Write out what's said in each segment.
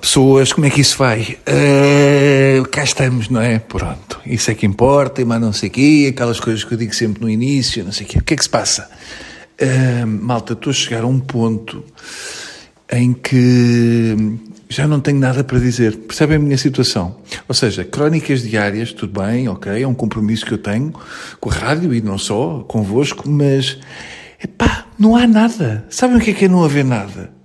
pessoas, como é que isso vai? Uh, cá estamos, não é? Pronto, isso é que importa, mas não sei o quê, aquelas coisas que eu digo sempre no início, não sei o quê. O que é que se passa? Uh, malta, estou a chegar a um ponto em que já não tenho nada para dizer. Percebem a minha situação? Ou seja, crónicas diárias, tudo bem, ok, é um compromisso que eu tenho com a rádio e não só, convosco, mas, epá, não há nada. Sabem o que é que é não haver nada?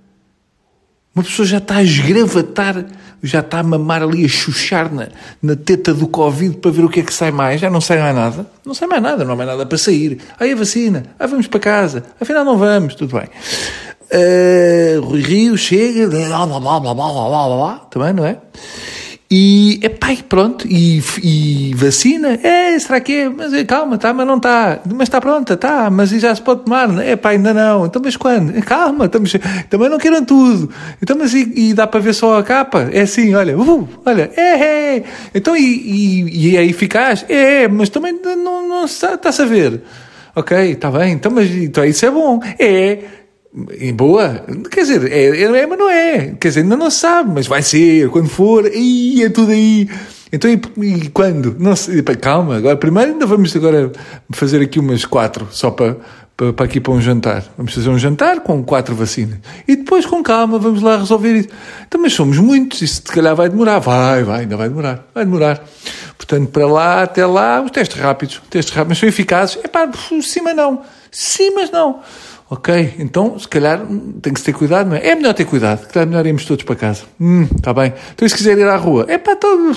Uma pessoa já está a esgravatar, já está a mamar ali, a chuchar na, na teta do Covid para ver o que é que sai mais. Já não sai mais nada. Não sai mais nada, não há mais nada para sair. Aí a vacina, aí vamos para casa. Afinal não vamos, tudo bem. Uh, Rui Rio chega, blá blá blá blá blá blá blá, também, não é? E, epá, pronto, e, e vacina, é, será que é? Mas é, calma, tá, mas não está, mas está pronta, tá, mas já se pode tomar, é epá, ainda não, então mas quando? Calma, estamos, também não queiram tudo, então mas e, e, dá para ver só a capa? É assim, olha, uh, olha, é, é, então e, e, e é eficaz? É, mas também não, não está-se a ver, ok, está bem, então mas então, isso é bom, é, em boa, quer dizer, é, é, é, mas não é, quer dizer, ainda não sabe, mas vai ser, quando for, e é tudo aí. Então, e, e quando? Não sei, calma, agora, primeiro ainda vamos agora fazer aqui umas quatro, só para, para, para aqui para um jantar. Vamos fazer um jantar com quatro vacinas. E depois, com calma, vamos lá resolver isso. Então, mas somos muitos, isso se calhar vai demorar. Vai, vai, ainda vai demorar, vai demorar. Portanto, para lá, até lá, os testes rápidos, testes rápidos, mas são eficazes. É pá, sim, mas não. Sim, mas não. Ok, então se calhar tem que se ter cuidado, não é? É melhor ter cuidado, que é melhor irmos todos para casa. Hum, está bem. Então se quiser ir à rua, é para todo.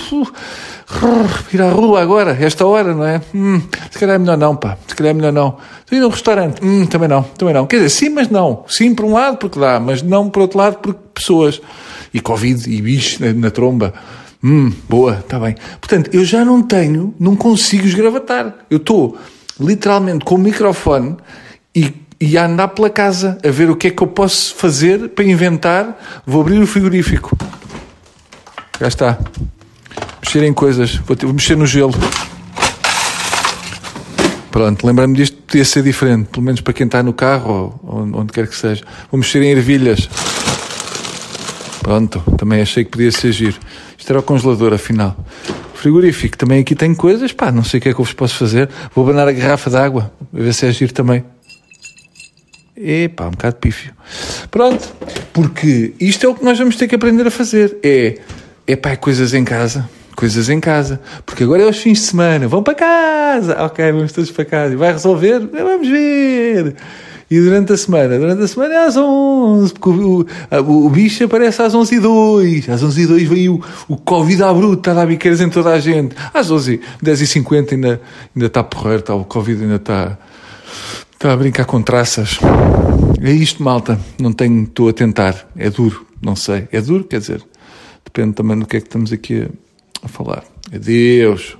Ir à rua agora, esta hora, não é? Hum, se calhar é melhor não, pá. Se calhar é melhor não. Estou ir a um restaurante. Hum, também não, também não. Quer dizer, sim, mas não. Sim, por um lado, porque dá, mas não por outro lado, porque pessoas. E Covid e bicho na, na tromba. Hum, boa, está bem. Portanto, eu já não tenho, não consigo esgravatar. Eu estou literalmente com o microfone e e a andar pela casa a ver o que é que eu posso fazer para inventar. Vou abrir o frigorífico. Já está. Mexer em coisas. Vou, ter, vou mexer no gelo. Pronto, lembrando-me disto podia ser diferente, pelo menos para quem está no carro ou onde quer que seja. Vou mexer em ervilhas. Pronto, também achei que podia ser giro. Isto era o congelador, afinal. Frigorífico, também aqui tem coisas, pá, não sei o que é que eu vos posso fazer. Vou abanar a garrafa de água, a ver se é giro também. Epá, um bocado pífio. Pronto, porque isto é o que nós vamos ter que aprender a fazer. É, epá, é coisas em casa. Coisas em casa. Porque agora é os fins de semana. Vão para casa. Ok, vamos todos para casa. Vai resolver? Vamos ver. E durante a semana? Durante a semana é às 11, porque o, o, o bicho aparece às 11 e 2. Às 11 e 2 veio o, o Covid à bruta, está a dar biqueiras em toda a gente. Às 11, 10 e 50 ainda, ainda está porreiro, está, o Covid ainda está, Está a brincar com traças. É isto, malta. Não tenho, estou a tentar. É duro, não sei. É duro, quer dizer, depende também do que é que estamos aqui a, a falar. Adeus.